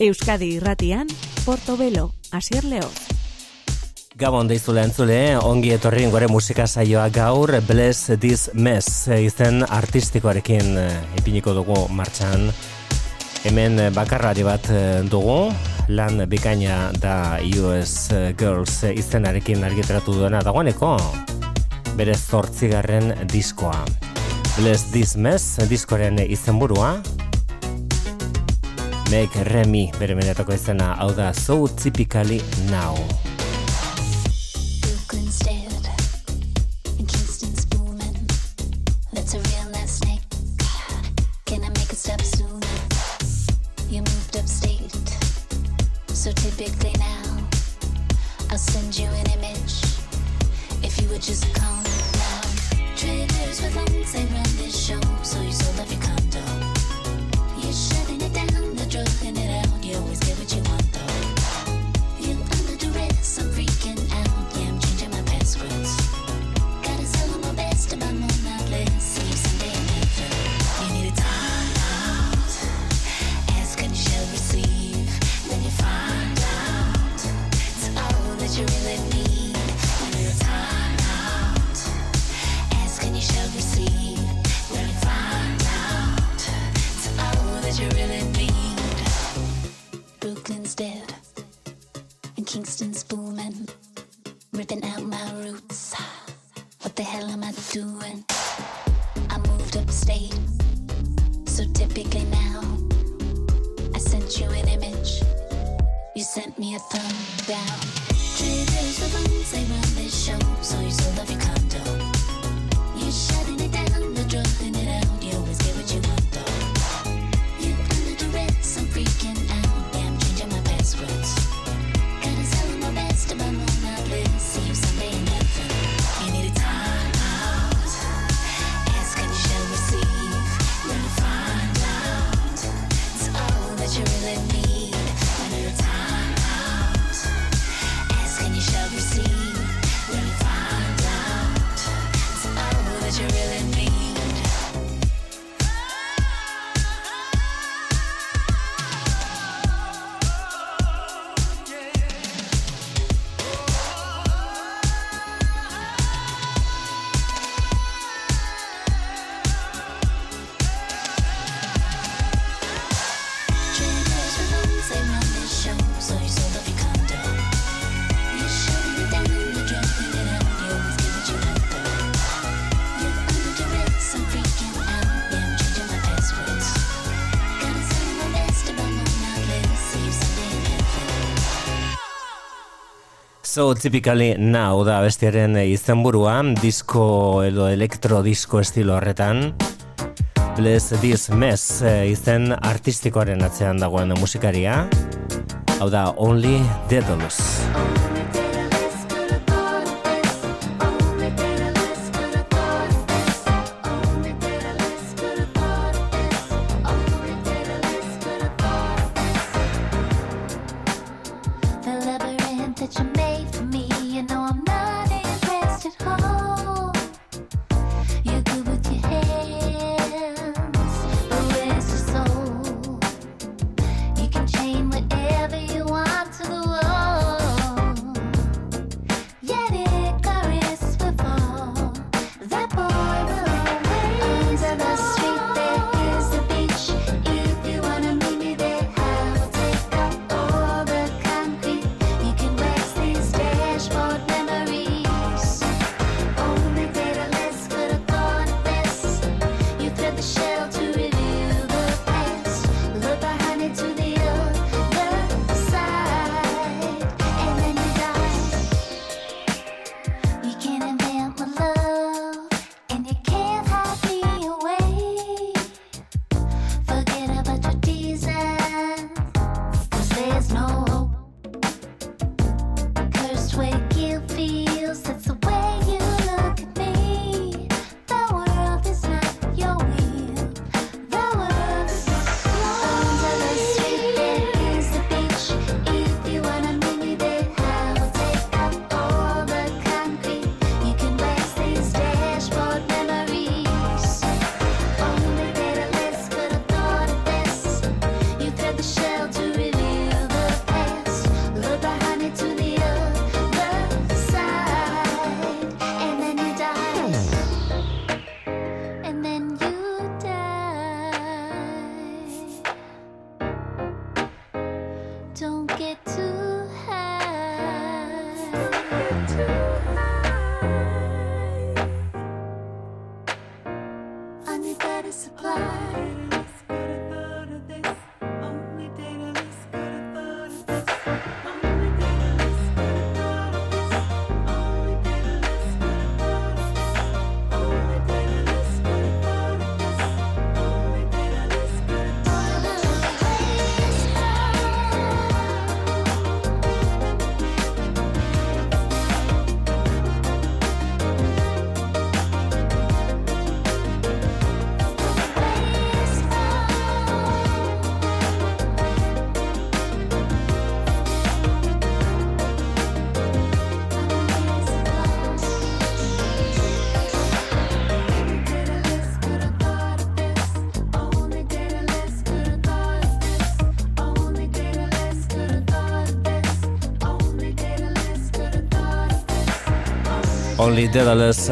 Euskadi irratian, Portobelo, Asier Leo. Gabon deizule entzule, ongi etorri gore musika saioa gaur, Bless This Mess izen artistikoarekin eh, ipiniko dugu martxan. Hemen bakarrari bat eh, dugu, lan bikaina da US Girls izenarekin argitratu duena dagoeneko, bere zortzigarren diskoa. Bless This Mess diskoaren izenburua, Make Remy bere menetako izena, hau da So Typically Now. So typically now da bestiaren izenburua, disco edo elektro disco estilo horretan. Bless this mess eh, izen artistikoaren atzean dagoen musikaria. Hau da Only Daedalus. Only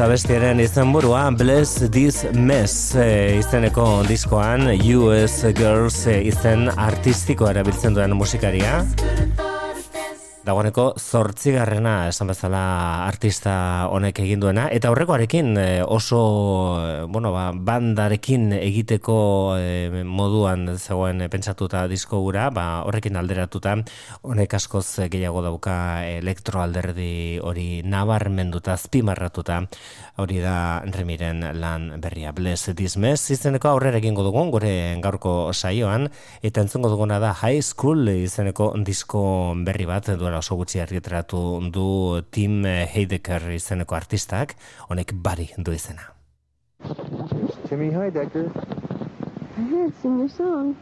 abestiaren izan Bless This Mess e, izeneko diskoan US Girls e, izen artistiko erabiltzen duen musikaria Dagoeneko zortzigarrena esan bezala artista honek egin duena. Eta aurrekoarekin e, oso e, bueno, ba, bandarekin egiteko e, moduan zegoen pentsatuta disko gura, ba, horrekin alderatuta honek askoz gehiago dauka elektroalderdi hori nabarmenduta azpimarratuta. Hori da remiren lan berria. Bless dismez izeneko aurrera egingo dugun gure gaurko saioan. Eta entzungo duguna da high school izeneko disko berri bat duela oso gutxi argitratu du Tim Heidecker izeneko artistak, honek bari du izena. Timmy Heidecker. Ahead, sing your song.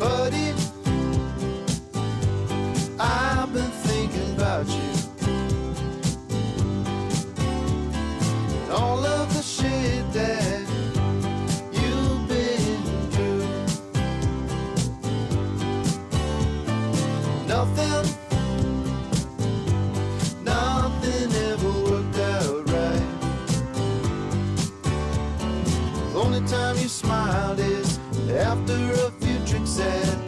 Buddy, I've been thinking about you. all of smiled is after a few drinks at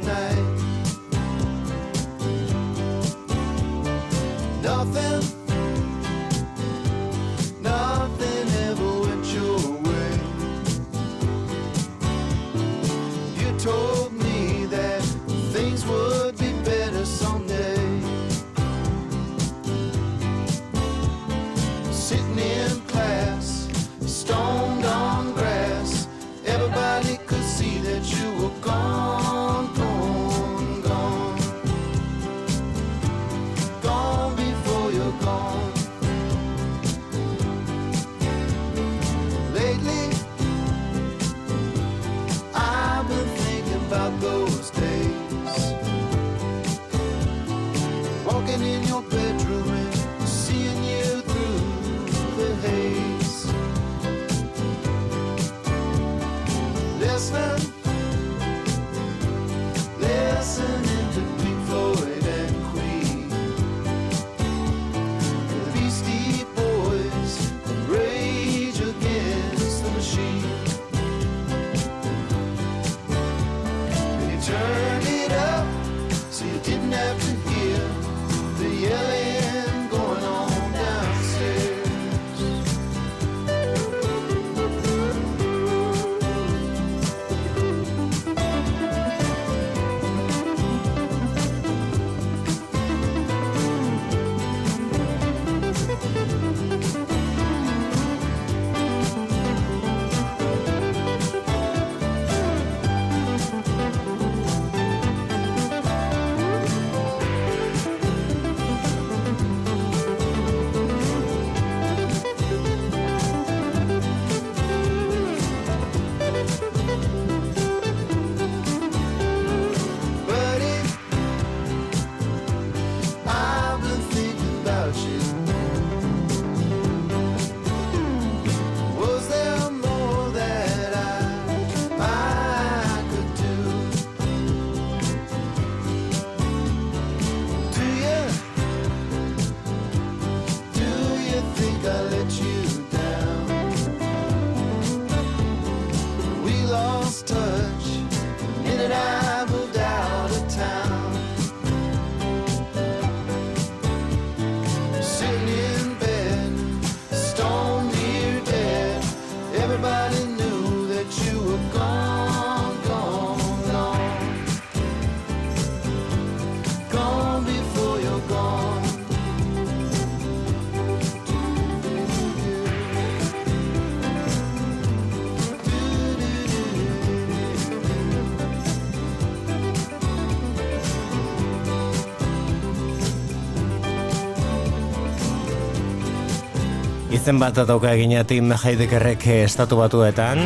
Izen bat dauka eginatik Heidekerrek estatu batuetan,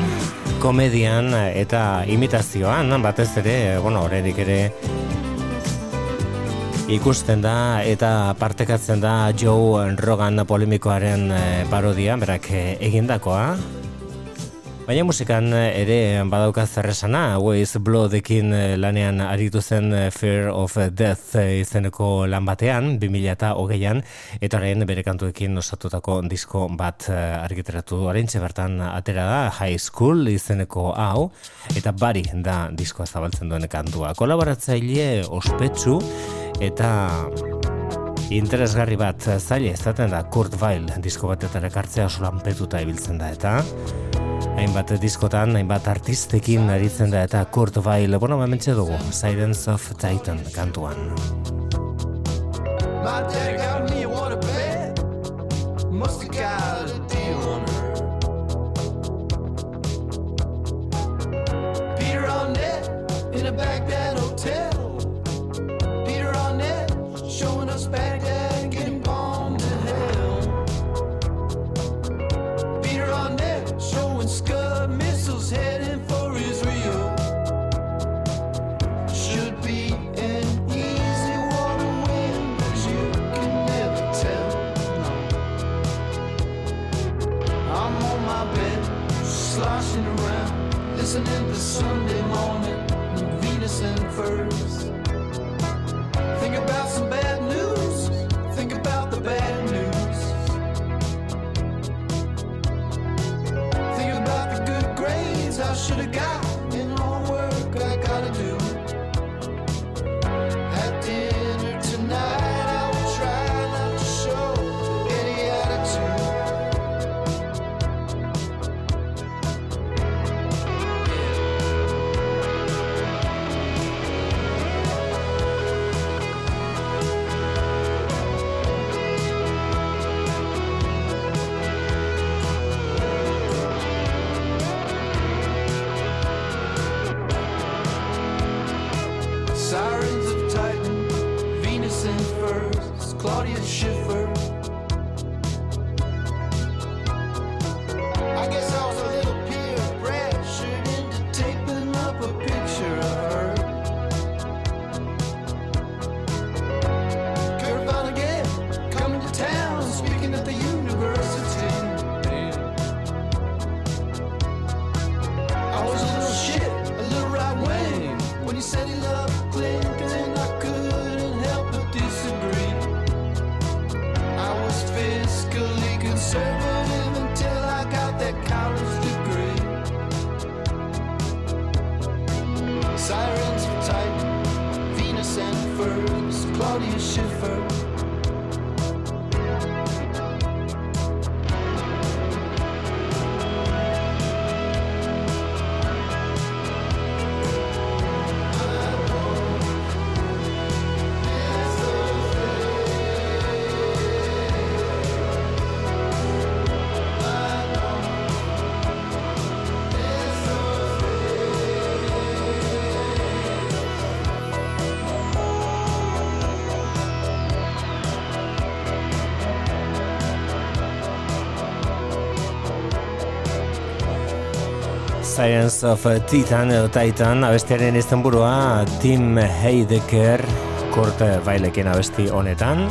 komedian eta imitazioan, batez ere, bueno, horredik ere ikusten da eta partekatzen da Joe Rogan polemikoaren eh, parodia, berak eh, egindakoa. Baina musikan ere badauka zerresana, Waze Bloodekin eh, lanean aritu zen Fear of Death izeneko lan batean, 2008an, eta horrein bere kantuekin osatutako disko bat argiteratu duaren bertan atera da, High School izeneko hau, eta bari da diskoa zabaltzen duen kantua. Kolaboratzaile ospetsu, eta interesgarri bat zaila izaten da Kurt Weill disko batetara kartzea oso lanpetuta ibiltzen da eta? Hainbat diskotan, hainbat artistekin aritzen da eta Kurt Weill, bueno, mamentxe dugu Silence of Titan kantuan. My dad got me a bed Must have got a deal on her Peter on net In a Baghdad Scud missiles heading for Israel. Should be an easy war to win, but you can never tell. I'm on my bed, sloshing around, listening to Sunday morning, Venus and Furs. I should have got. Science of Titan edo Titan abestiaren izten burua Tim Heidecker Kurt Bailekin abesti honetan.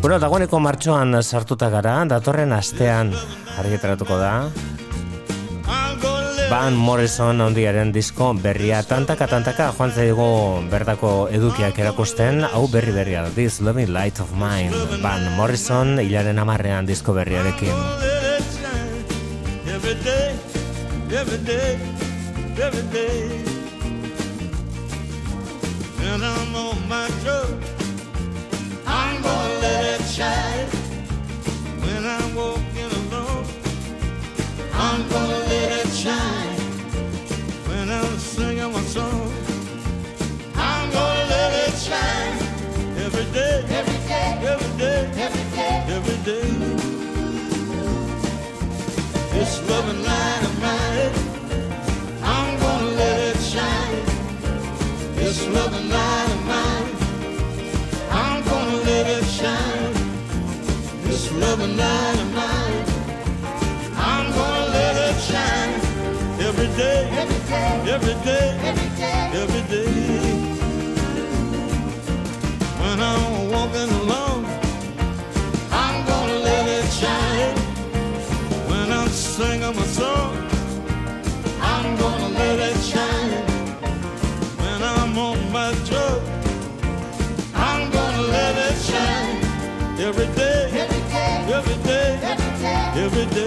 Bueno, dagoeneko martxoan sartuta gara datorren astean argiteratuko da. Van Morrison ondiaren disko berria tantaka tantaka joan zaigu berdako edukiak erakusten. Hau berri berria This Loving Light of Mine Van Morrison hilaren amarrean disko berriarekin ter my truck. I'm gonna let it shine every day, every day, every day, every day. Every day.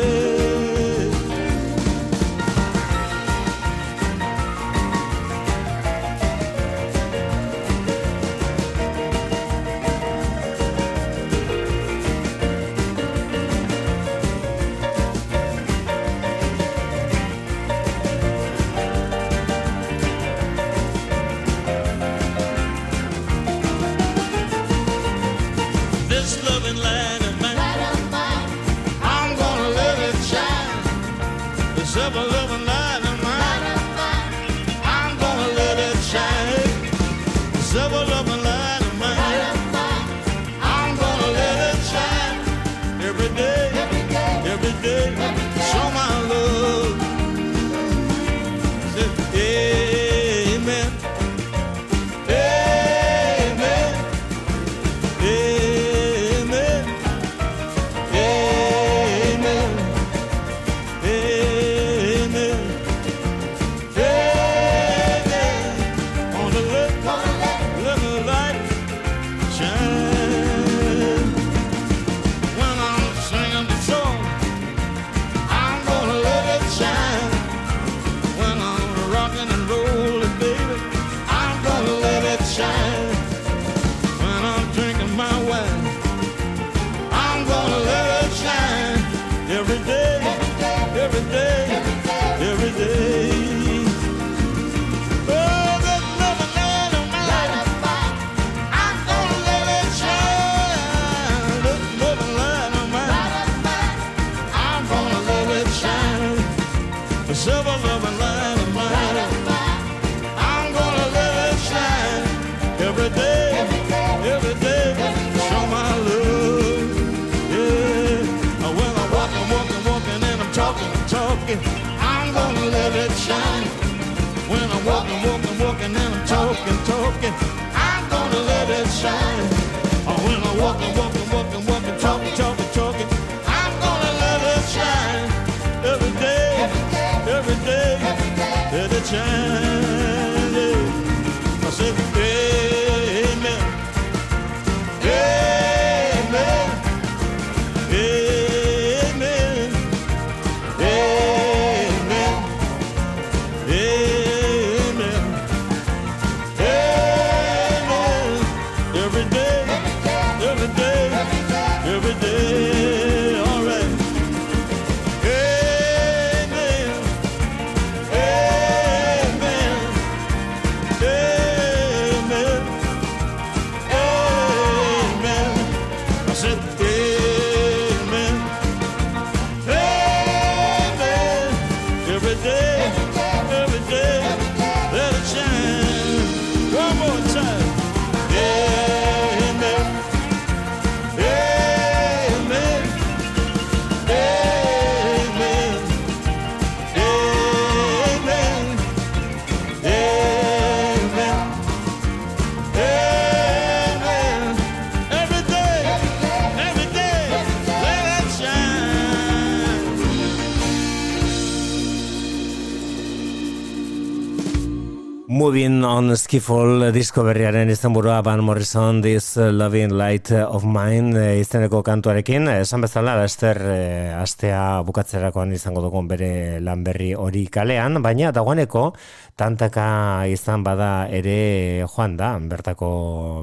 Living on Skiffle disko berriaren izenburua Van Morrison This Loving Light of Mine eh, izeneko kantuarekin. Eh, esan bezala Lester e, eh, astea bukatzerakoan izango dugun bere lan berri hori kalean baina dagoeneko tantaka izan bada ere joan da bertako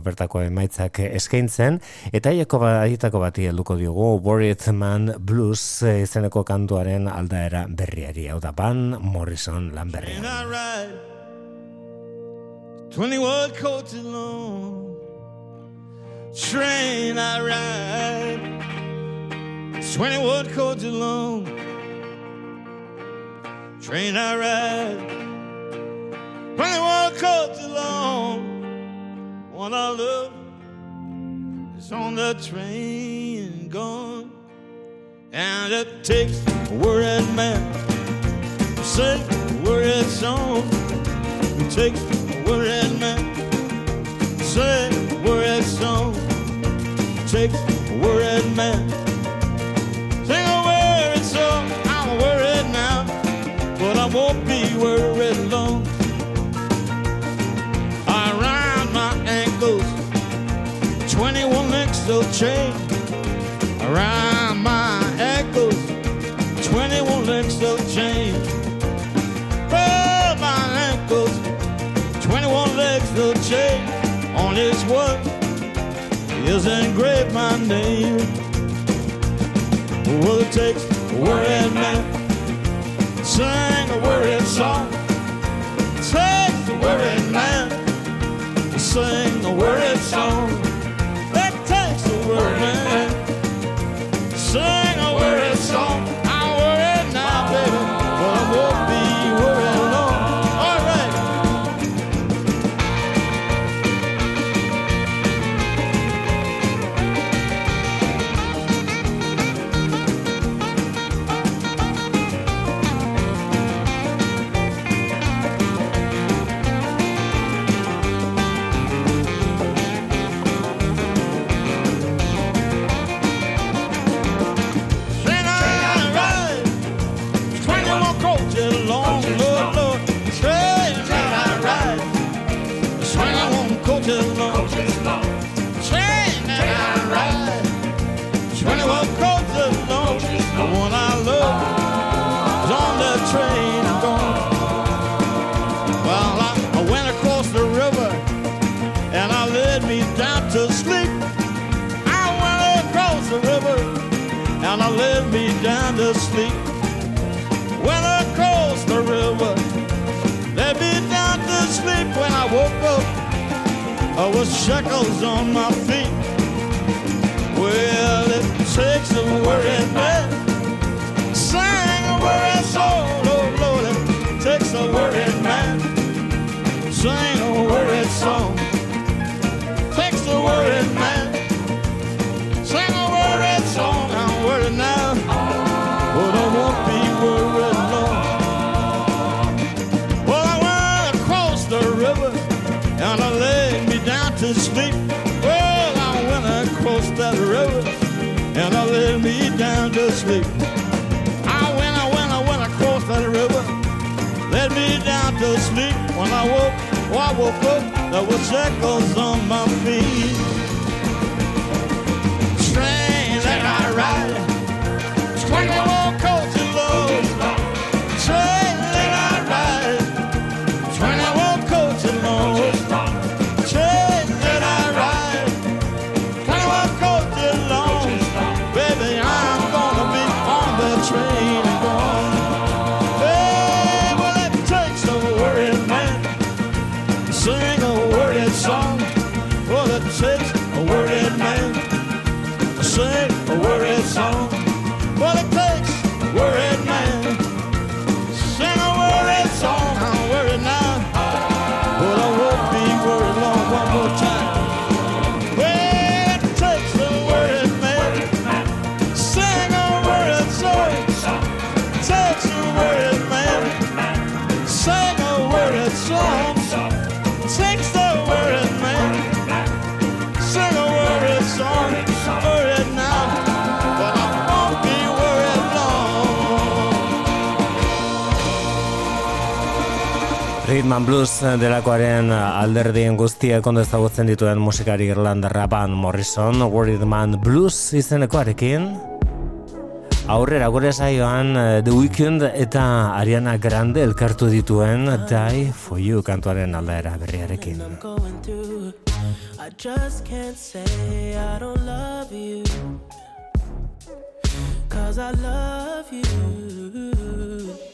bertako emaitzak eskaintzen. Eta haieko badietako bati helduko diogu Worried Man Blues izeneko kantuaren aldaera berriari. Hau da Van Morrison lan berri 21 coaches long train I ride. 21 coaches long train I ride. 21 coaches long. One I love is on the train gone. And it takes a worried man to sing a worried song. It takes a worried man. Sing a worried man, say, worried song. I'm worried now, but I won't be worried long. I round my ankles, 21 links of chain around legs. On this one is engraved my name. Well, it takes a worried man, sing a worried song. It Takes a worried man, to sing a worried song. It takes a worried man sing a worried and I laid me down to sleep. When I crossed the river, laid me down to sleep. When I woke up, I was shackles on my feet. Well, it takes a worried man, sing a worried soul. Oh Lord, it takes a worried man, sing a worried song. Takes a worried I went, I went, I went across that river, laid me down to sleep. When I woke, oh, I woke up, there was shackles on my feet Rhythm Blues delakoaren alderdien guztiak ondo ezagutzen dituen musikari irlandarra Van Morrison, Worried Man Blues izenekoarekin. Aurrera gure saioan eh, The Weeknd eta Ariana Grande elkartu dituen Die For You kantuaren aldaera berriarekin. I just can't say I don't love you. Cause I love you.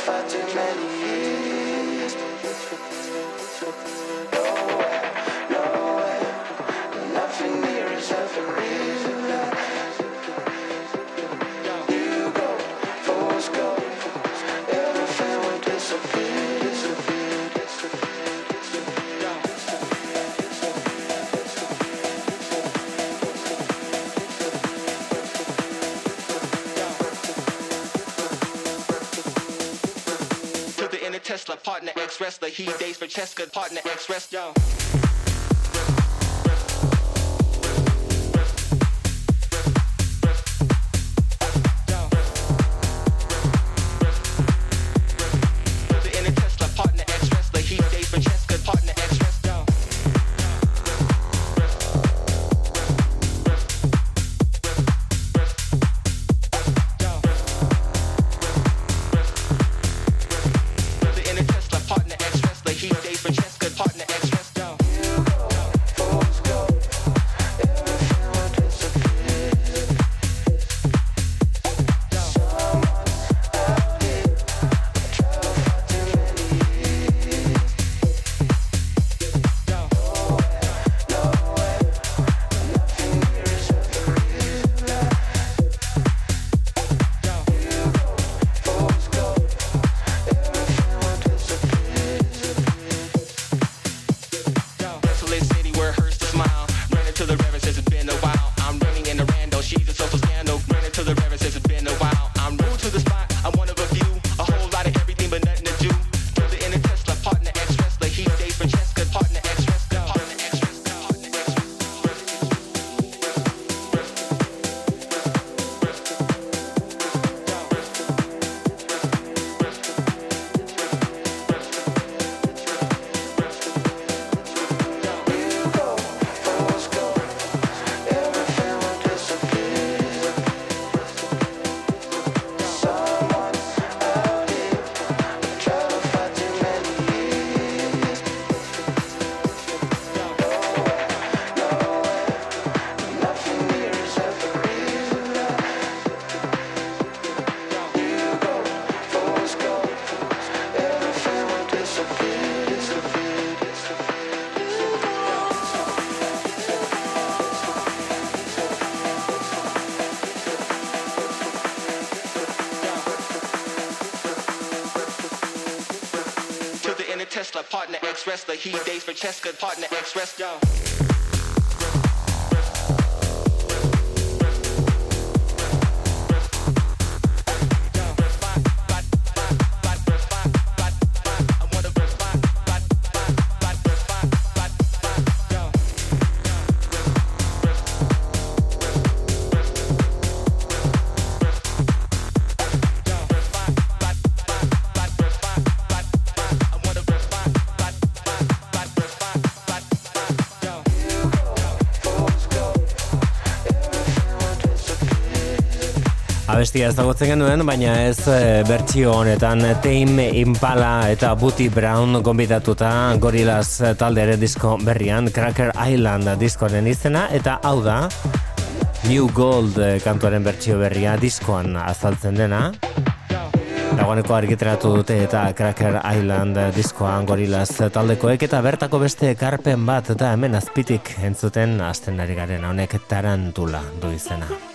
far too many years. wrestler. He dates for Cheska, partner, X Rest Joe. Wrestler. He dates Francesca, partner ex wrestler. Abestia ezagutzen genuen, baina ez e, bertsio honetan Tame Impala eta Booty Brown gonbidatuta Gorillaz taldearen disko berrian Cracker Island diskoaren izena eta hau da New Gold eh, kantuaren bertsio berria diskoan azaltzen dena Dagoeneko argitratu dute eta Cracker Island diskoan Gorillaz taldekoek eta bertako beste ekarpen bat eta hemen azpitik entzuten ari garen honek tarantula du izena.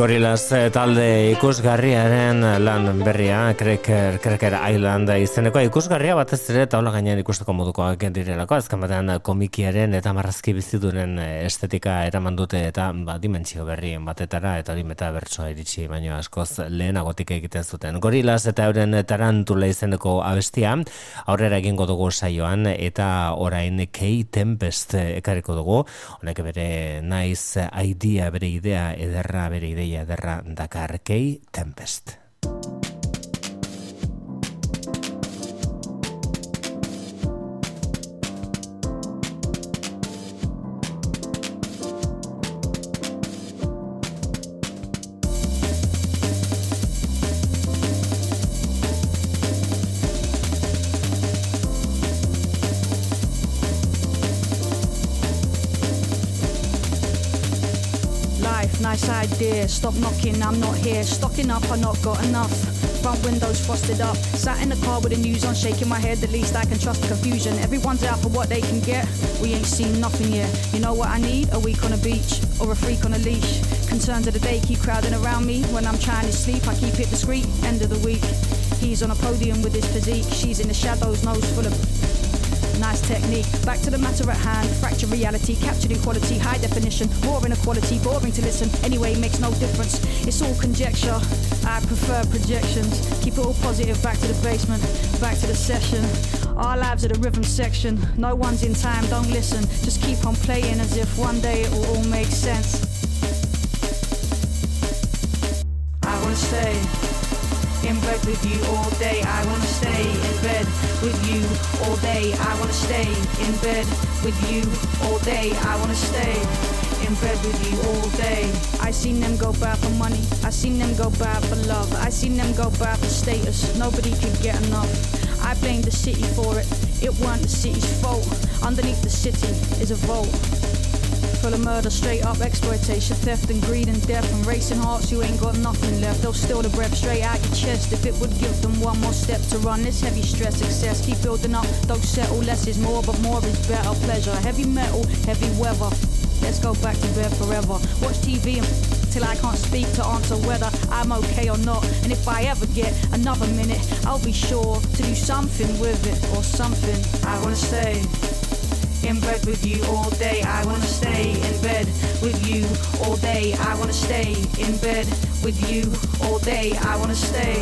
Gorillaz eh, talde ikusgarriaren lan berria, Cracker, Cracker Island izeneko ikusgarria batez ere taula gainean ikusteko modukoak direlako, azken batean komikiaren eta marrazki bizidunen eh, estetika eraman dute eta ba, dimentsio berrien batetara eta hori meta bertsoa iritsi baino askoz lehenagotik egiten zuten. Gorillaz eta euren tarantula izeneko abestia, aurrera egingo dugu saioan eta orain Kei Tempest ekarriko dugu, honek bere naiz idea, bere idea ederra, bere ideia ederra dakar Kei Tempest. Idea. Stop knocking, I'm not here. Stocking up, I not got enough. Front windows frosted up. Sat in the car with the news on, shaking my head. The least I can trust the confusion. Everyone's out for what they can get. We ain't seen nothing yet. You know what I need? A week on a beach or a freak on a leash. Concerns of the day keep crowding around me. When I'm trying to sleep, I keep it discreet. End of the week. He's on a podium with his physique. She's in the shadows, nose full of Nice technique. Back to the matter at hand. fractured reality, captured equality, high definition. Raw inequality, boring to listen. Anyway, makes no difference. It's all conjecture. I prefer projections. Keep it all positive. Back to the basement. Back to the session. Our lives are the rhythm section. No one's in time, don't listen. Just keep on playing as if one day it will all make sense. I wanna stay in bed with you all day. I wanna stay in bed with you all day. I wanna stay in bed with you all day. I wanna stay in bed with you all day. I seen them go bad for money. I seen them go bad for love. I seen them go bad for status. Nobody could get enough. I blame the city for it. It weren't the city's fault. Underneath the city is a vault full of murder, straight up exploitation, theft and greed and death and racing hearts. You ain't got nothing left. They'll steal the breath straight out your chest if it would give them one more step to run. This heavy stress, excess, keep building up. Don't settle. Less is more, but more is better. Pleasure, heavy metal, heavy weather. Let's go back to bed forever. Watch TV and till I can't speak to answer whether I'm okay or not. And if I ever get another minute, I'll be sure to do something with it or something. I wanna stay in bed with you all day. I wanna stay in bed with you all day. I wanna stay in bed with you all day. I wanna stay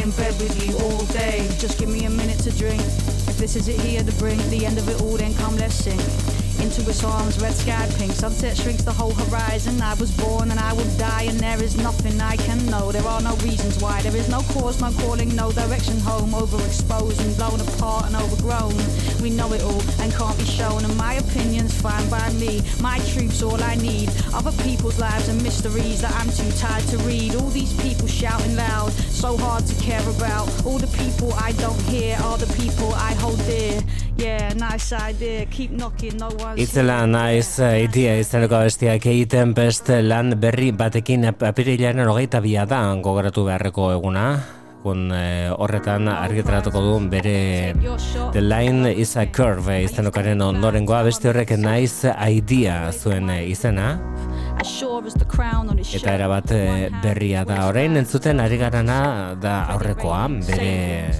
in bed with you all day. Just give me a minute to drink. If this is it here to bring the end of it all, then come let's sing. Into its arms, red sky pink. Sunset shrinks the whole horizon. I was born and I will die, and there is nothing I can know. There are no reasons why. There is no cause, no calling, no direction home. Overexposed and blown apart and overgrown. We know it all and can't be shown. And my opinion's fine by me. My truth's all I need. Other people's lives and mysteries that I'm too tired to read. All these people shouting loud, so hard to care about. All the people I don't hear are the people I hold dear. Yeah, nice idea. Keep knocking, no one's Itzela naiz itia izeneko bestiak egiten beste lan berri batekin apirilaren hogeita bia da gogoratu beharreko eguna. Kun eh, horretan argitaratuko du bere The Line is a Curve izenokaren ondorengoa beste horrek naiz idea zuen eh, izena. Eta erabat eh, berria da orain entzuten ari garana da aurrekoa bere.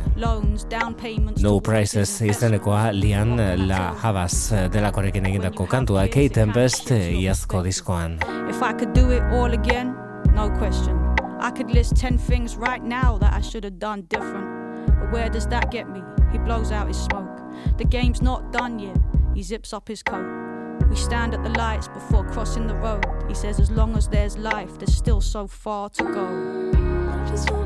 No Prices izenekoa Lian La Havas delakorekin egindako kantua Kate Tempest iazko diskoan. If I could do it all again, no question. I could list 10 things right now that I should have done different. But where does that get me? He blows out his smoke. The game's not done yet. He zips up his coat. We stand at the lights before crossing the road. He says, as long as there's life, there's still so far to go.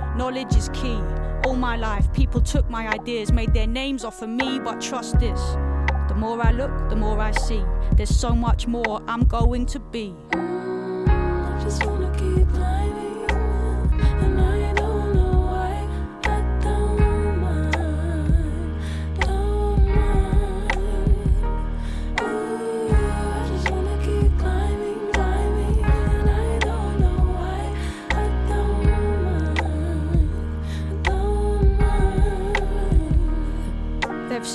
knowledge is key. All my life, people took my ideas, made their names off of me, but trust this. The more I look, the more I see. There's so much more I'm going to be.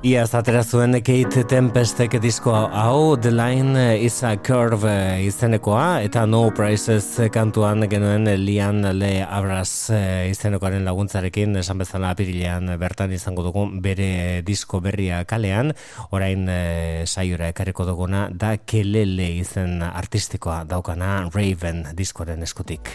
Iaz atera zuen Kate Tempestek disko hau The Line is a Curve izenekoa eta No Prices kantuan genuen Lian Le Abras eh, izenekoaren laguntzarekin esan bezala apirilean bertan izango dugu bere disko berria kalean orain eh, saiora ekarriko duguna da Kelele izen artistikoa daukana Raven diskoren eskutik.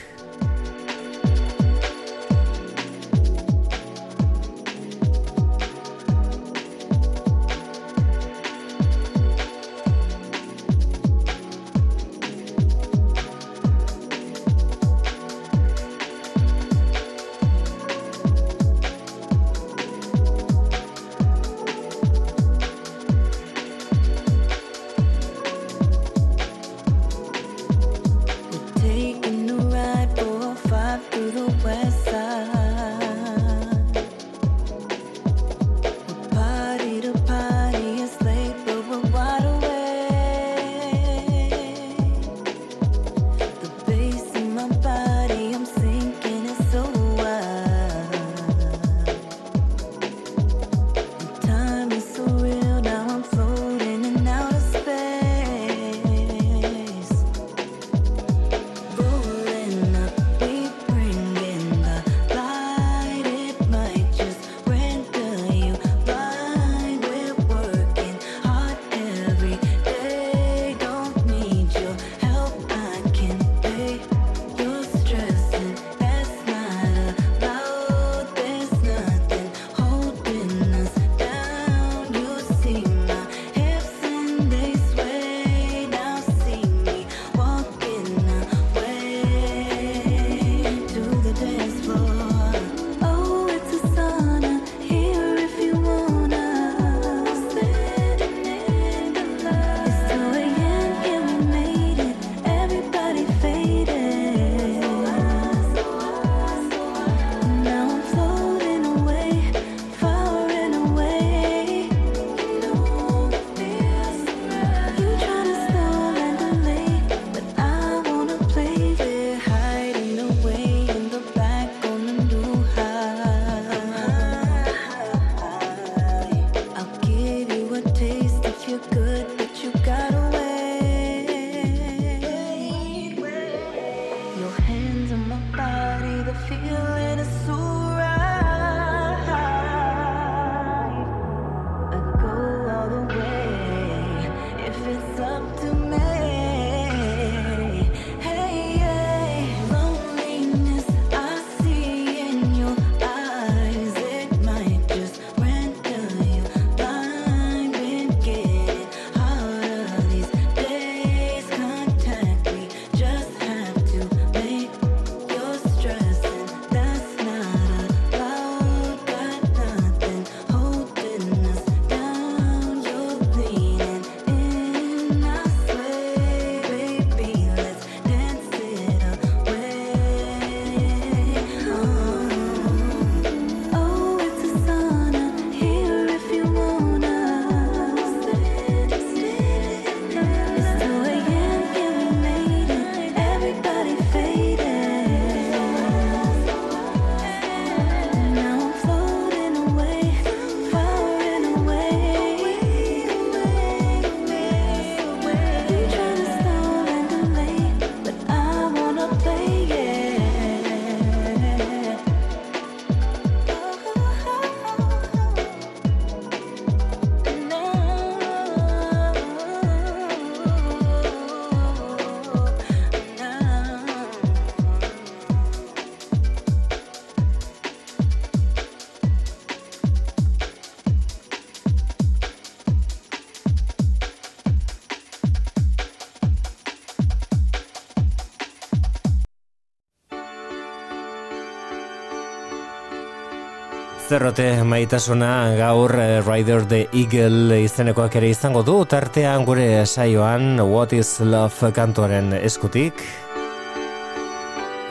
Zerrote maitasuna gaur eh, Rider the Eagle izenekoak ere izango du, tartean gure saioan What is Love kantoren eskutik.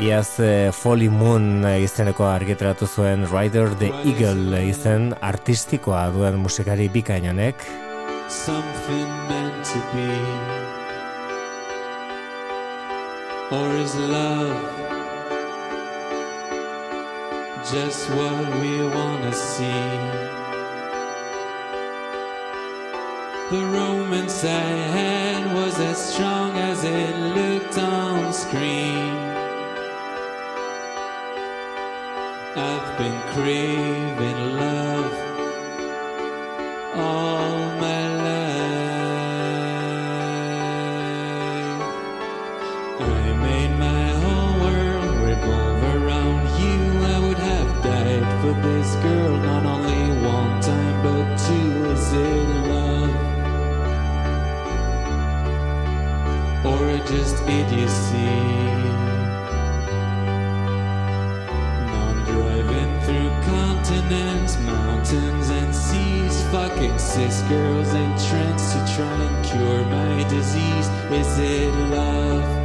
Iaz eh, Folly Moon izeneko argitaratu zuen Rider the Eagle izen artistikoa duen musikari bikainanek. Been craving love all my life. I made my whole world revolve around you. I would have died for this girl not only one time but two. Is it love or just idiocy? Continents, mountains, and seas, fucking cis girls and trends to try and cure my disease. Is it love?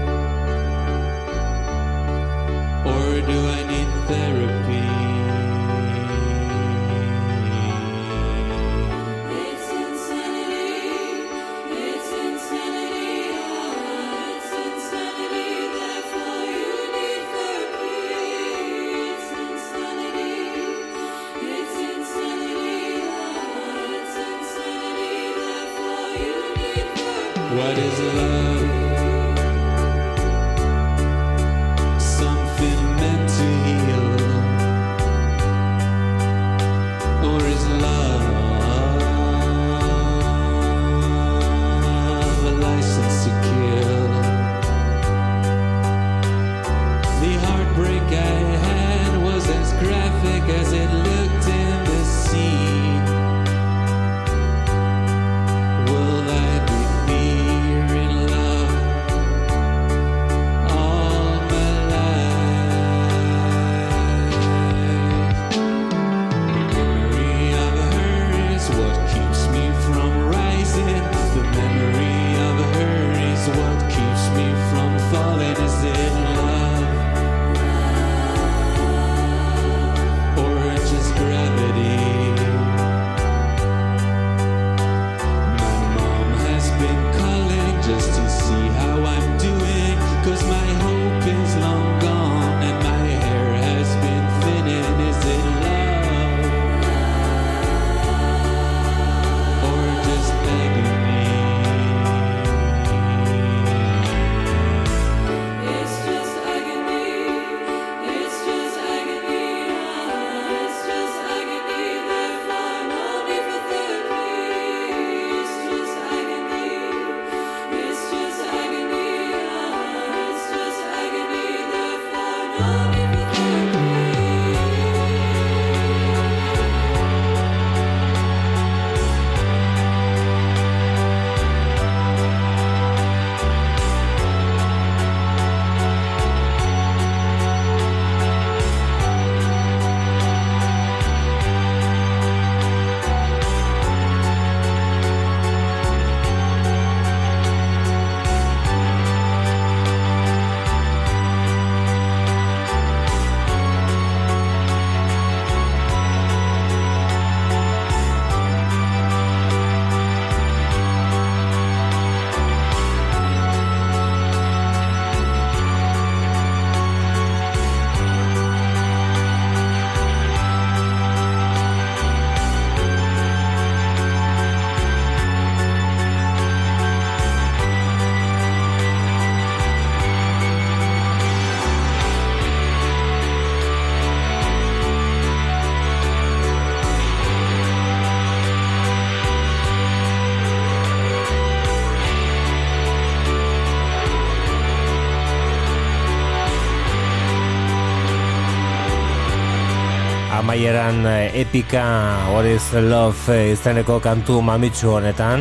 amaieran eh, epika What is Love eh, izeneko kantu mamitsu honetan.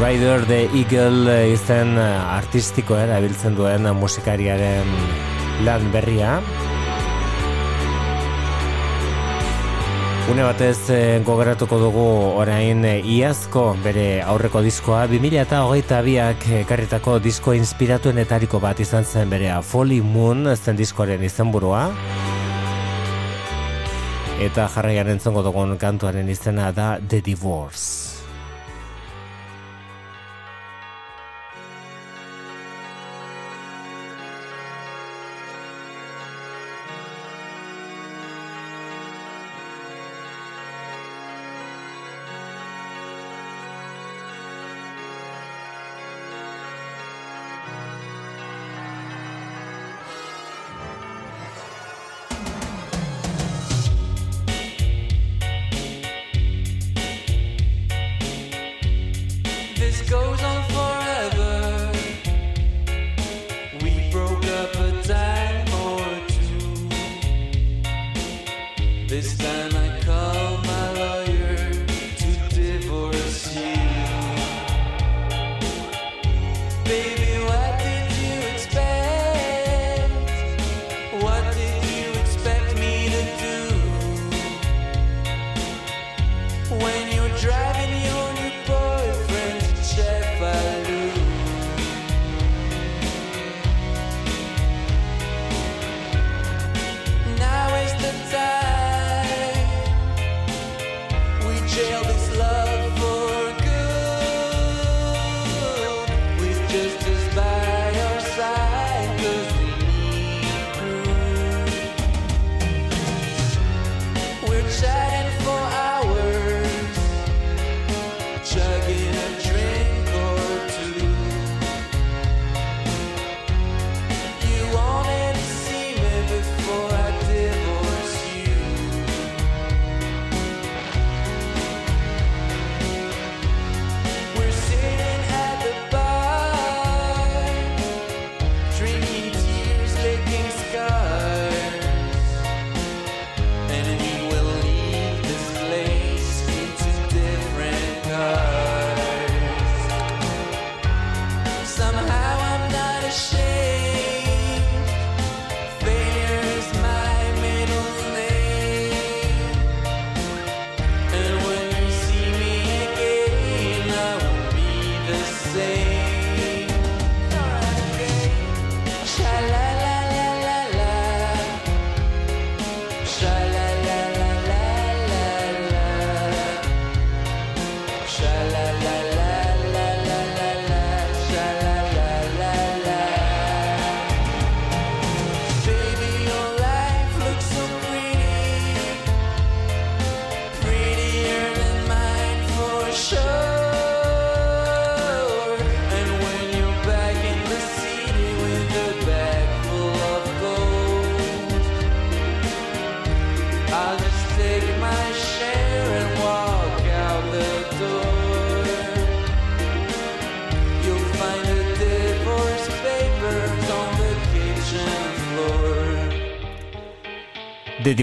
Rider the Eagle eh, izen artistiko erabiltzen duen musikariaren lan berria. Une batez gogoratuko dugu orain iazko bere aurreko diskoa. 2008ak ekarritako disko inspiratuenetariko bat izan zen berea Folly Moon zen diskoaren izenburua eta jarraian entzongo dugun kantuaren izena da The Divorce.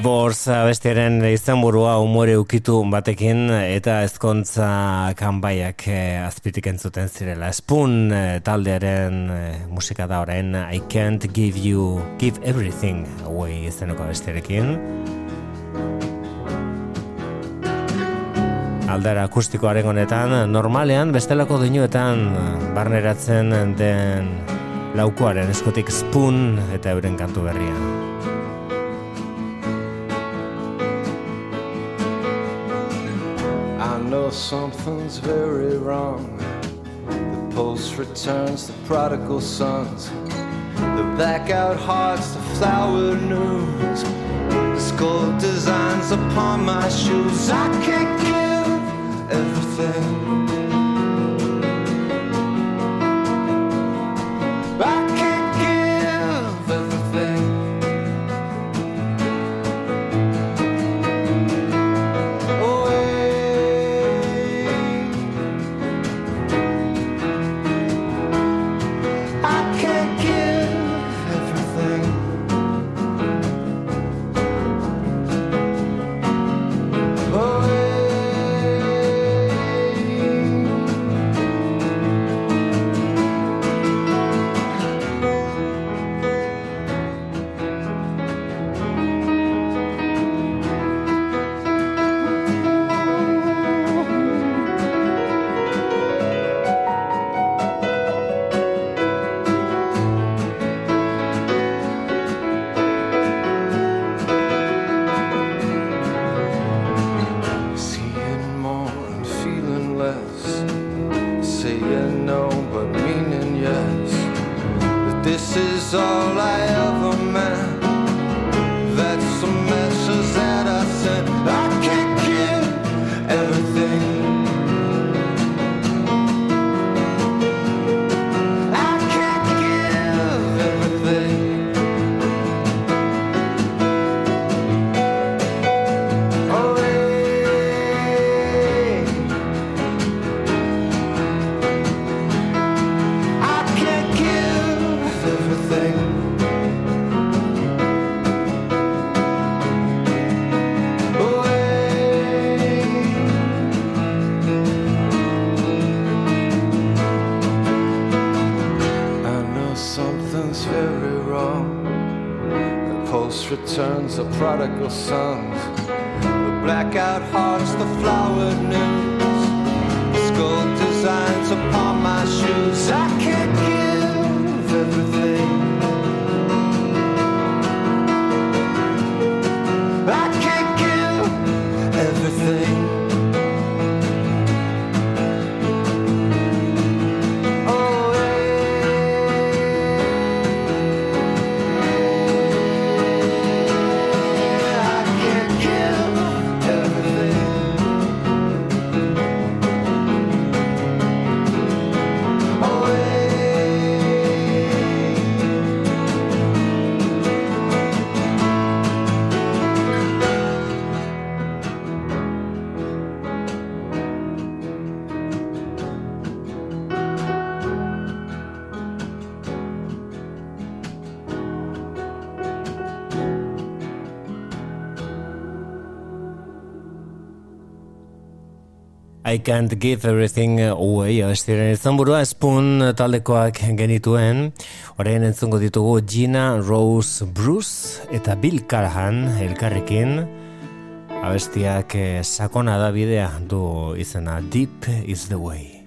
Divorce abestiaren izenburua umore ukitu batekin eta ezkontza kanbaiak eh, azpitik entzuten zirela. Spoon eh, taldearen eh, musika da orain I can't give you give everything away izenoko abestiarekin. aldara akustikoaren honetan, normalean, bestelako duinuetan barneratzen den laukoaren eskutik spun eta euren kantu berria. something's very wrong. The post returns the prodigal sons, the blackout hearts, the flower news. Skull designs upon my shoes. I can't give everything. I can't give everything away eh, astiren izan burua Spoon taldekoak genituen. Orain entzungo ditugu Gina Rose Bruce eta Bill Callahan elkarrekin. Abestiak eh, sakona da bidea du izena Deep is the way.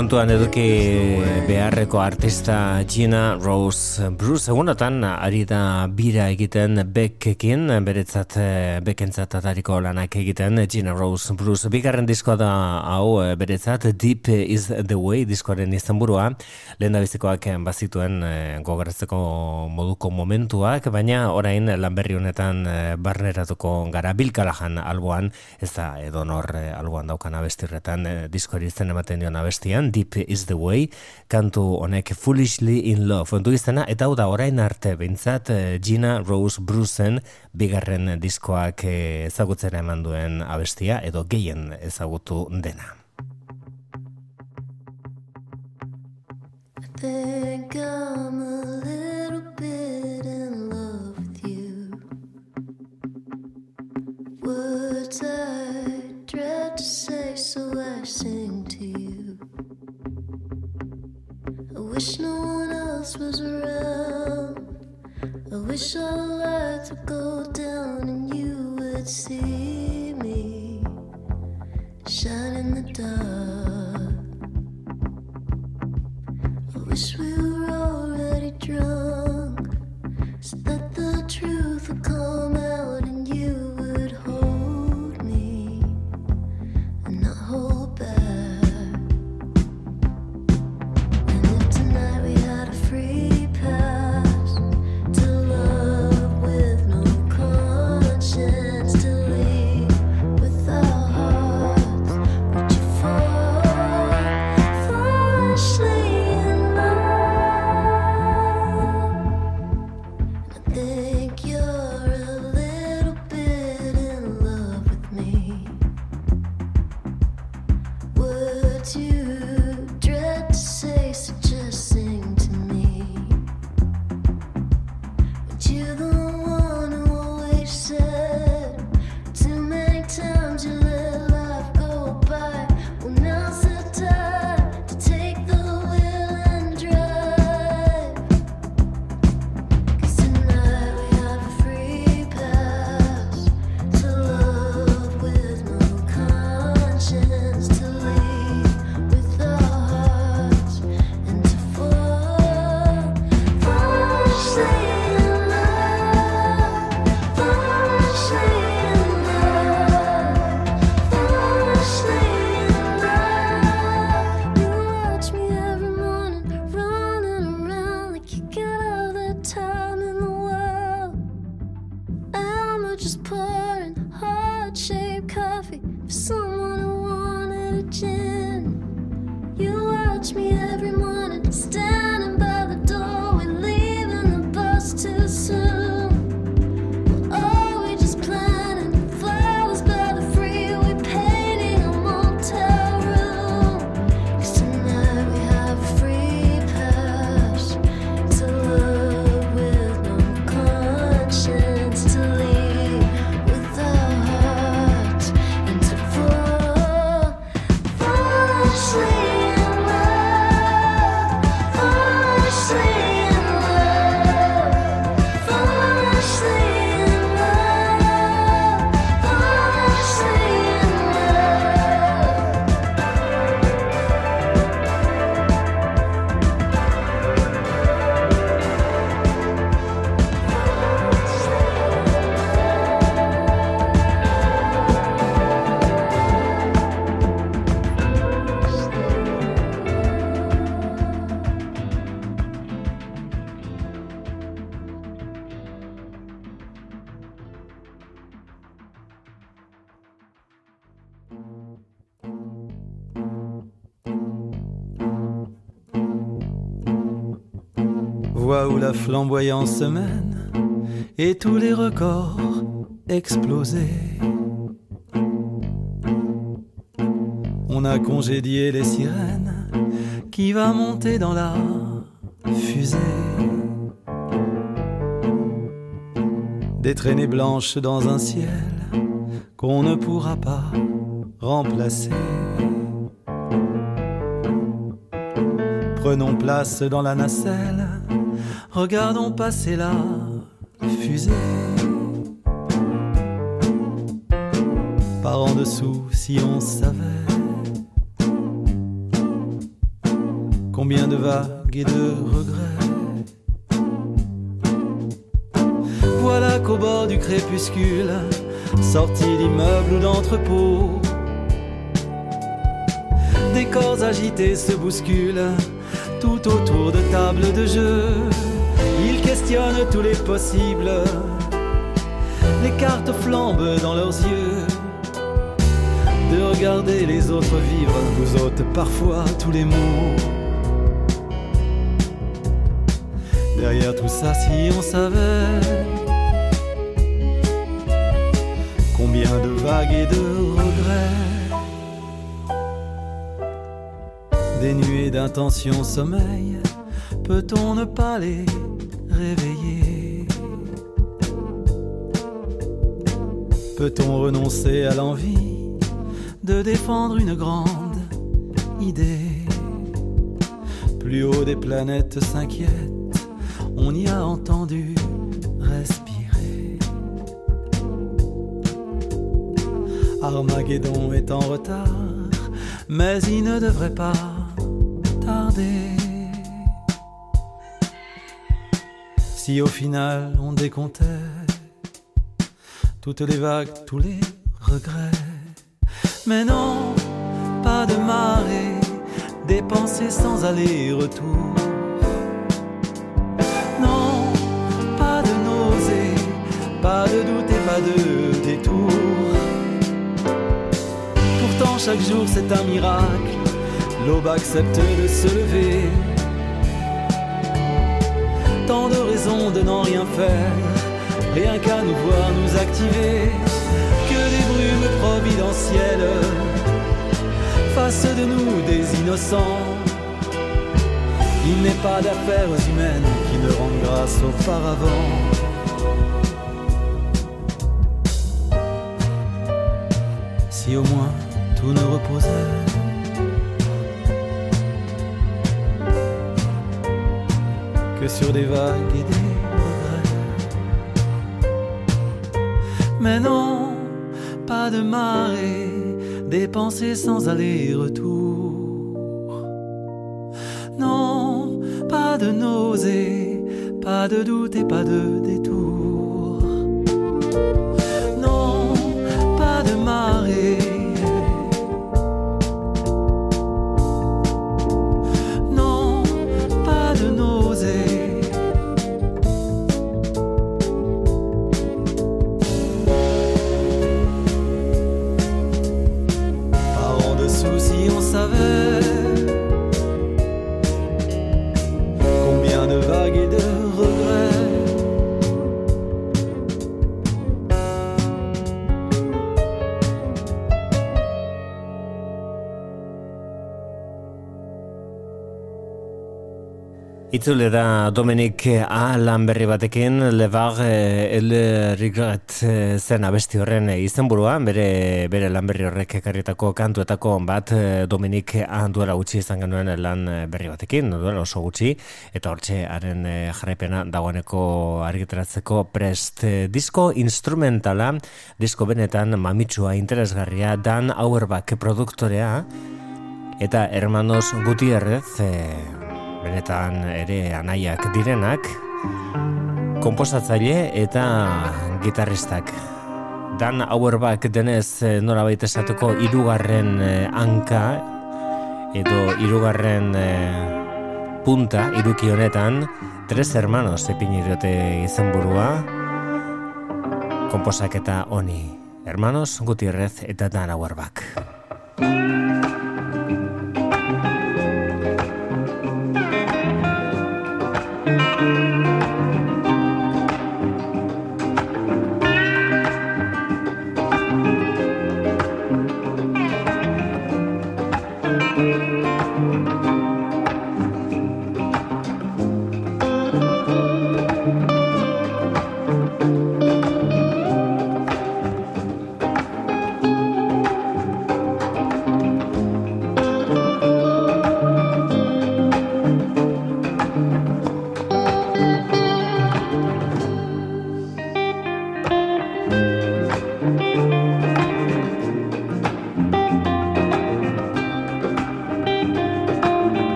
Kontuan eduki beharreko artista Gina Rose Bruce egunotan ari da bira egiten Beckekin, beretzat eh, Beckentzat atariko lanak egiten Gina Rose Bruce. Bigarren diskoa da hau eh, beretzat Deep is the Way diskoaren izenburua. Lehen bizikoak bazituen eh, gogoratzeko moduko momentuak, baina orain lanberri honetan barneratuko gara bilkalajan alboan, ez da edonor alboan daukan abestirretan diskoari izen ematen dion abestian, Deep is the Way, kantu honek Foolishly in Love, ondu izena, eta hau da orain arte behintzat eh, Gina Rose Brucen bigarren diskoak eh, ezagutzera eman duen abestia, edo gehien ezagutu dena. think was around. I wish the lights would go down and you would see me shine in the dark. Voix où la flamboyance se mène et tous les records explosés. On a congédié les sirènes qui va monter dans la fusée. Des traînées blanches dans un ciel qu'on ne pourra pas remplacer. Prenons place dans la nacelle, regardons passer la fusée. Par en dessous, si on savait Combien de vagues et de regrets. Voilà qu'au bord du crépuscule, sorti d'immeubles ou d'entrepôts, des corps agités se bousculent tout autour de tables de jeu. Questionnent tous les possibles, les cartes flambent dans leurs yeux. De regarder les autres vivre vous ôte parfois tous les mots. Derrière tout ça, si on savait combien de vagues et de regrets. Des nuées d'intention sommeil, peut-on ne pas les Peut-on renoncer à l'envie de défendre une grande idée? Plus haut des planètes s'inquiètent, on y a entendu respirer. Armageddon est en retard, mais il ne devrait pas tarder. Si au final on décomptait toutes les vagues, tous les regrets, mais non, pas de marée, des pensées sans aller-retour. Non, pas de nausée, pas de doute et pas de détour. Pourtant chaque jour c'est un miracle, l'aube accepte de se lever. Tant de raisons de n'en rien faire, rien qu'à nous voir nous activer. Que des brumes providentielles fassent de nous des innocents. Il n'est pas d'affaires humaines qui ne rendent grâce auparavant. Si au moins tout ne reposait. Que sur des vagues et des regrets. Mais non, pas de marée, des pensées sans aller-retour. Non, pas de nausée, pas de doute et pas de détour. Itzule da Dominik A. lan berri batekin, Levar El Regret eh, zen abesti horren izenburua, bere, bere lan berri horrek ekarritako kantuetako bat eh, Dominik A. duela gutxi izan genuen lan berri batekin, duela oso gutxi, eta hortxe haren eh, jarraipena dagoeneko argitaratzeko prest eh, disko instrumentala, disko benetan mamitsua interesgarria Dan Auerbach produktorea, eta Hermanos Gutierrez, eh, benetan ere anaiak direnak, komposatzaile eta gitarristak. Dan Auerbach denez eh, norabait esateko irugarren eh, hanka edo irugarren eh, punta iruki honetan tres hermanos epini diote izenburua komposaketa honi. Hermanos Gutierrez eta Dan Auerbach.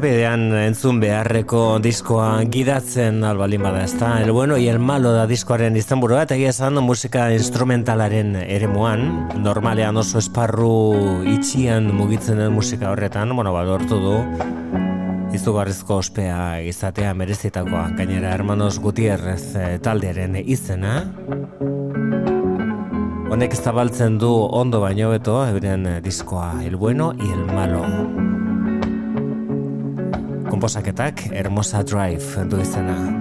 Erbedean entzun beharreko diskoa gidatzen albalin bada ezta. El bueno y el malo da diskoaren izenburua eta egia esan musika instrumentalaren eremuan. Normalean oso esparru itxian mugitzen den musika horretan, bueno, badortu du izugarrizko ospea izatea merezitakoa. Gainera, Hermanos Gutierrez eh, taldearen izena. Honek zabaltzen du ondo baino beto, euren diskoa El bueno y el malo. Komposaketak Hermosa Drive du izena.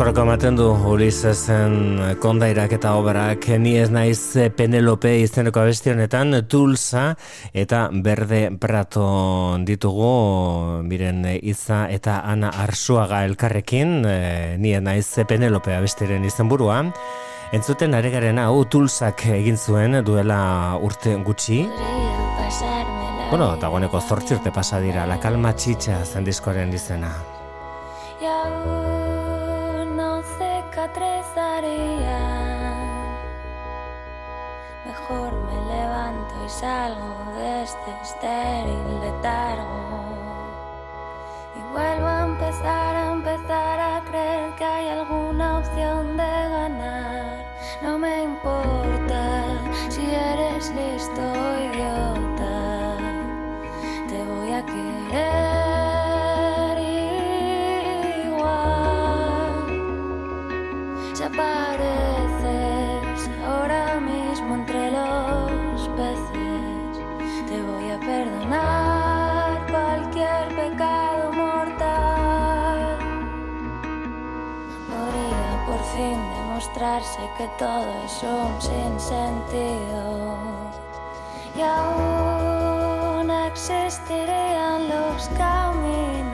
Askorako ematen du Ulisesen kondairak eta obrak ni ez naiz Penelope izeneko abesti honetan Tulsa eta Berde Prato ditugu. Miren Iza eta Ana Arsuaga elkarrekin e, ni ez naiz Penelope abestiren izenburua. Entzuten ari garen hau Tulsak egin zuen duela urte gutxi. Bueno, dagoeneko zortzi urte pasa dira La Calma Chicha zen diskoren izena cicatrizaría. Mejor me levanto y salgo de este estéril letargo. Y vuelvo a empezar, a empezar a creer que hay alguna opción de ganar. No me importa si eres listo o idiota. Te voy a querer Si apareces ahora mismo entre los peces, te voy a perdonar cualquier pecado mortal. Podría por fin demostrarse que todo es un sinsentido y aún existirían los caminos.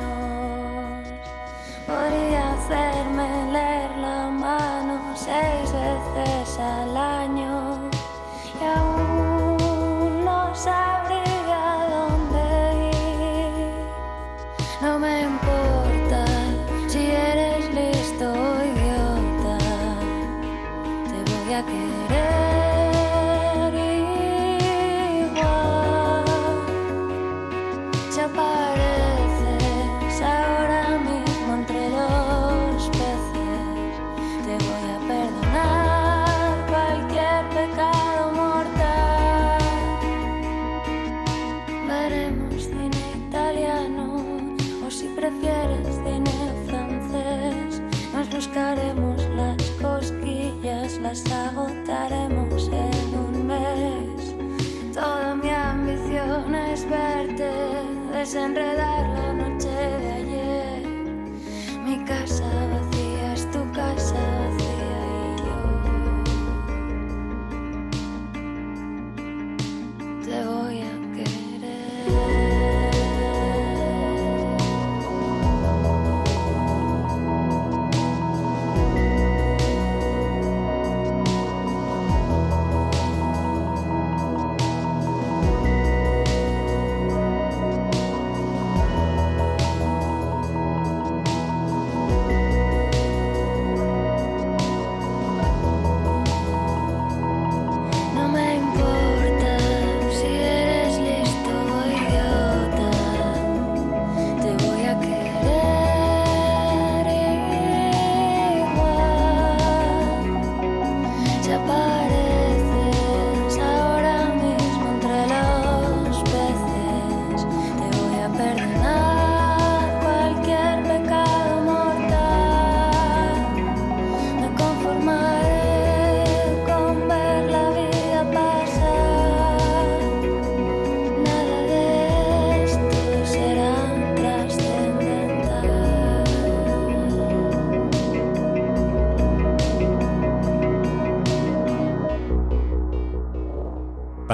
Podría hacerme leer la mano seis veces al año y aún no sabría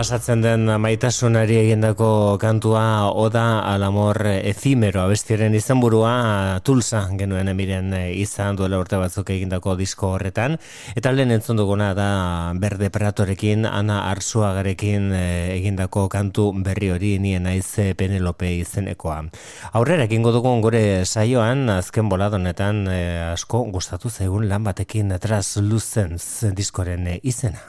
Pasatzen den maitasunari egindako kantua Oda al amor efimero abestiren izenburua Tulsa genuen emiren izan duela urte batzuk egindako disko horretan eta lehen entzun duguna da Berde Pratorekin Ana Arzuagarekin eh, egindako kantu berri hori nien naiz Penelope izenekoa. Aurrera egingo dugun gure saioan azken boladonetan eh, asko gustatu zaigun lan batekin Translucence diskoren eh, izena.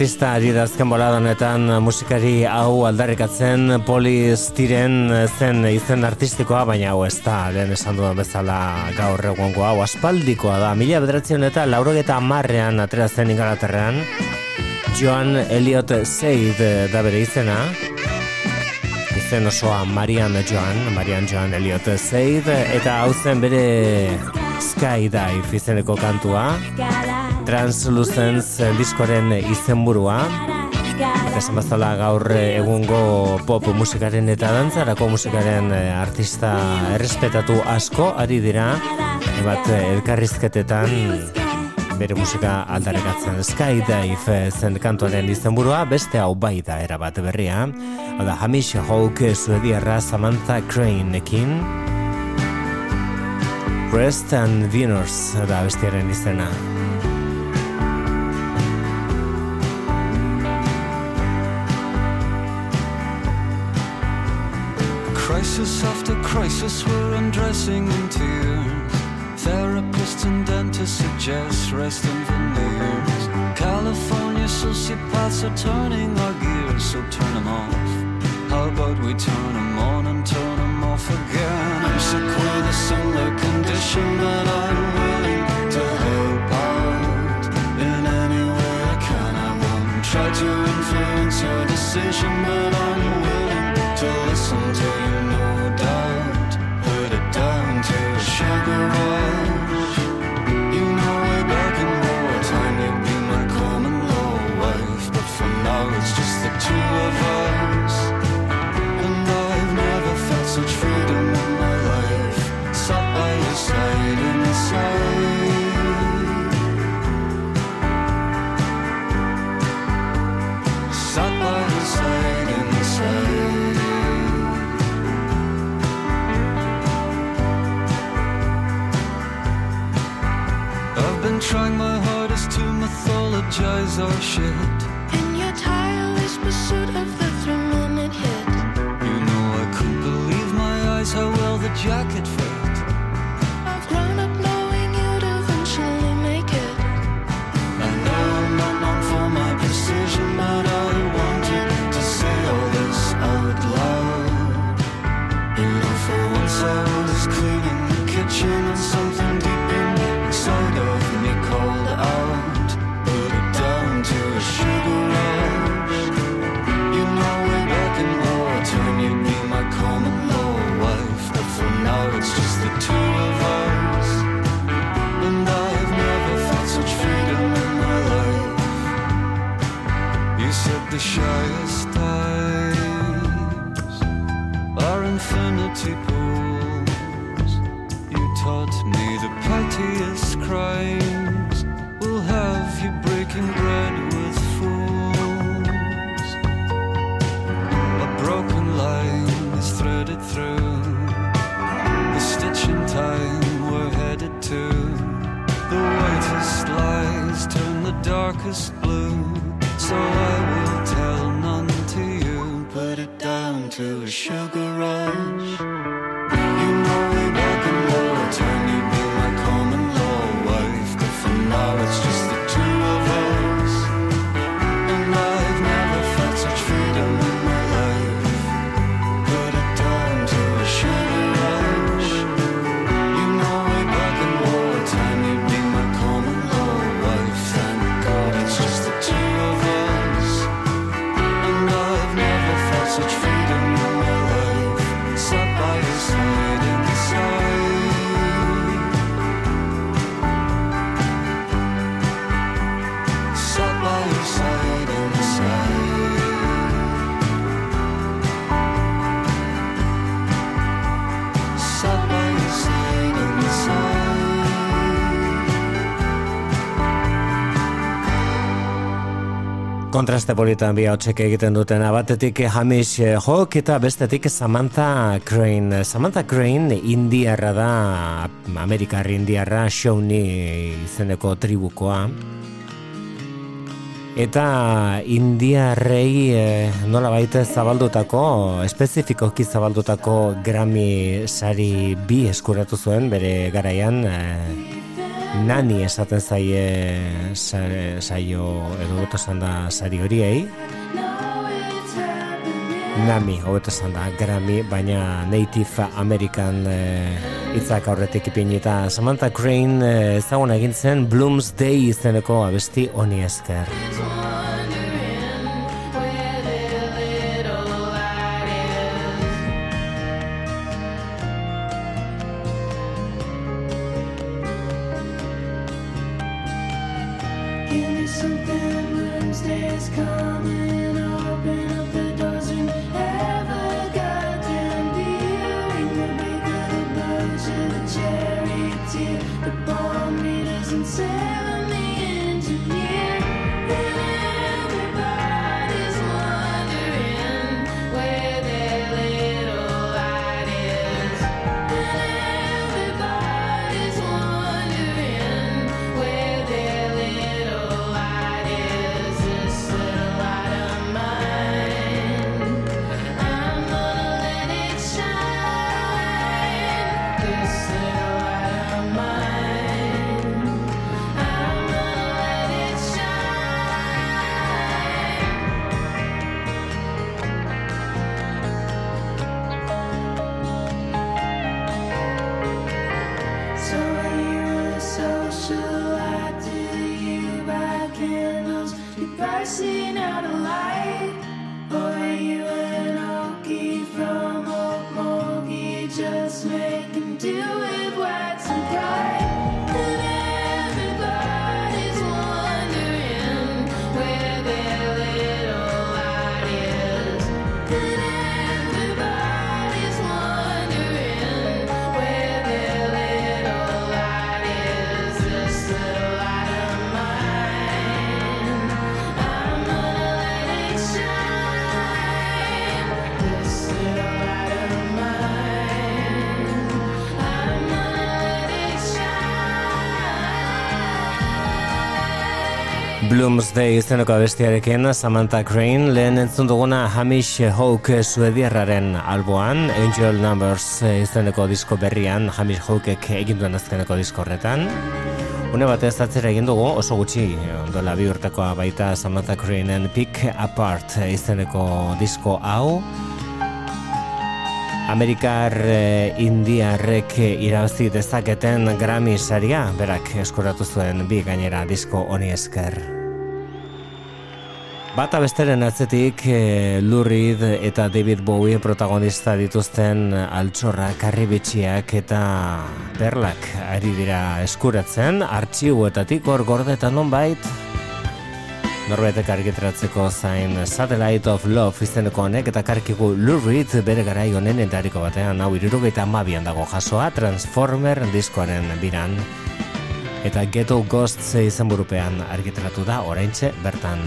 Artista ari da azken bolada honetan musikari hau aldarrikatzen polistiren eh, zen izen artistikoa, baina hau ez da, lehen esan dudan bezala gaur egongo hau. Aspaldikoa da. Mila bederatzen eta laurogeta amarrean atera zen ingalaterrean, Joan Elliot Seid eh, da bere izena, izen osoa Marian Joan, Marian Joan Elliot Seid, eta hau zen bere Skydive izeneko kantua, Translucence diskoren izenburua, esan bezala gaur egungo pop musikaren eta dantzarako musikaren eh, artista errespetatu asko ari dira, bat elkarrizketetan bere musika aldarrekatzen Skydive zen kantuaren izenburua, beste hau bai da erabat berria, hau da Hamish Hawk suediarra Samantha Craneekin, Rest and Venus da bestiaren izena. Crisis after crisis, we're undressing in tears. Therapists and dentists suggest rest and veneers. California sociopaths are turning our gears, so turn them off. How about we turn them on and turn them off again? I'm sick with a similar condition, but I'm willing to help out in any way I can. I won't try to influence your decision, but I'm willing to listen to you, no wonder why. Mythologize our oh shit. In your tireless pursuit of the three-minute hit. You know I couldn't believe my eyes how well the jacket crimes will have you breaking bread with fools. A broken line is threaded through the stitch in time we're headed to. The whitest lies turn the darkest blue. So I will tell none to you. Put it down to a sugar rush. Kontraste politan bi hautsek egiten dutena batetik Hamish Hawk eta bestetik Samantha Crane. Samantha Crane indiarra da, Amerikar indiarra, Shawnee izeneko tribukoa. Eta indiarrei eh, nola baita zabaldutako, espezifikoki zabaldutako Grammy sari bi eskuratu zuen bere garaian eh, Nani esaten zaie sa- saio edo esan da sari horiei. Nami, hobeto esan da, Grammy, baina Native American eh, hitzak aurretik ipinita. Samantha Crane eh, ezaguna egin zen Bloomsday izeneko abesti honi esker. Izeneko abestiarekin Samantha Crane lehen entzun duguna Hamish Hawke suediarraren alboan Angel Numbers izeneko disko berrian Hamish Hawkek egin duen azkeneko disko horretan Une batez atzera egin dugu oso gutxi dola bi urtekoa baita Samantha Craneen Pick Apart izeneko disko hau Amerikar eh, indiarrek irabazi dezaketen Grammy saria berak eskuratu zuen bi gainera disko honi esker. Bata besteren atzetik eh, Lou Reed eta David Bowie protagonista dituzten altxorra karribitxiak eta perlak ari dira eskuratzen, artxiuetatik hor gordetan nonbait, Norbaitek argitaratzeko zain Satellite of Love izeneko honek eta karkigu Lou Reed bere garai honen entariko batean hau irurogeita amabian dago jasoa Transformer diskoaren biran. Eta Ghetto Ghosts izenburupean argitaratu da oraintxe bertan.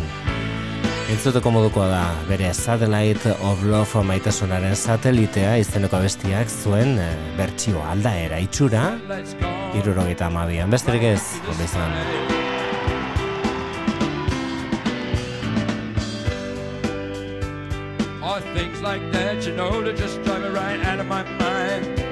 Entzuteko modukoa da bere Satellite of Love maitasunaren satelitea izeneko abestiak zuen eh, bertsio aldaera itxura irurogeita amabian. Besterik ez, ondo izan. Things like that, you know, that just drive right out of my mind.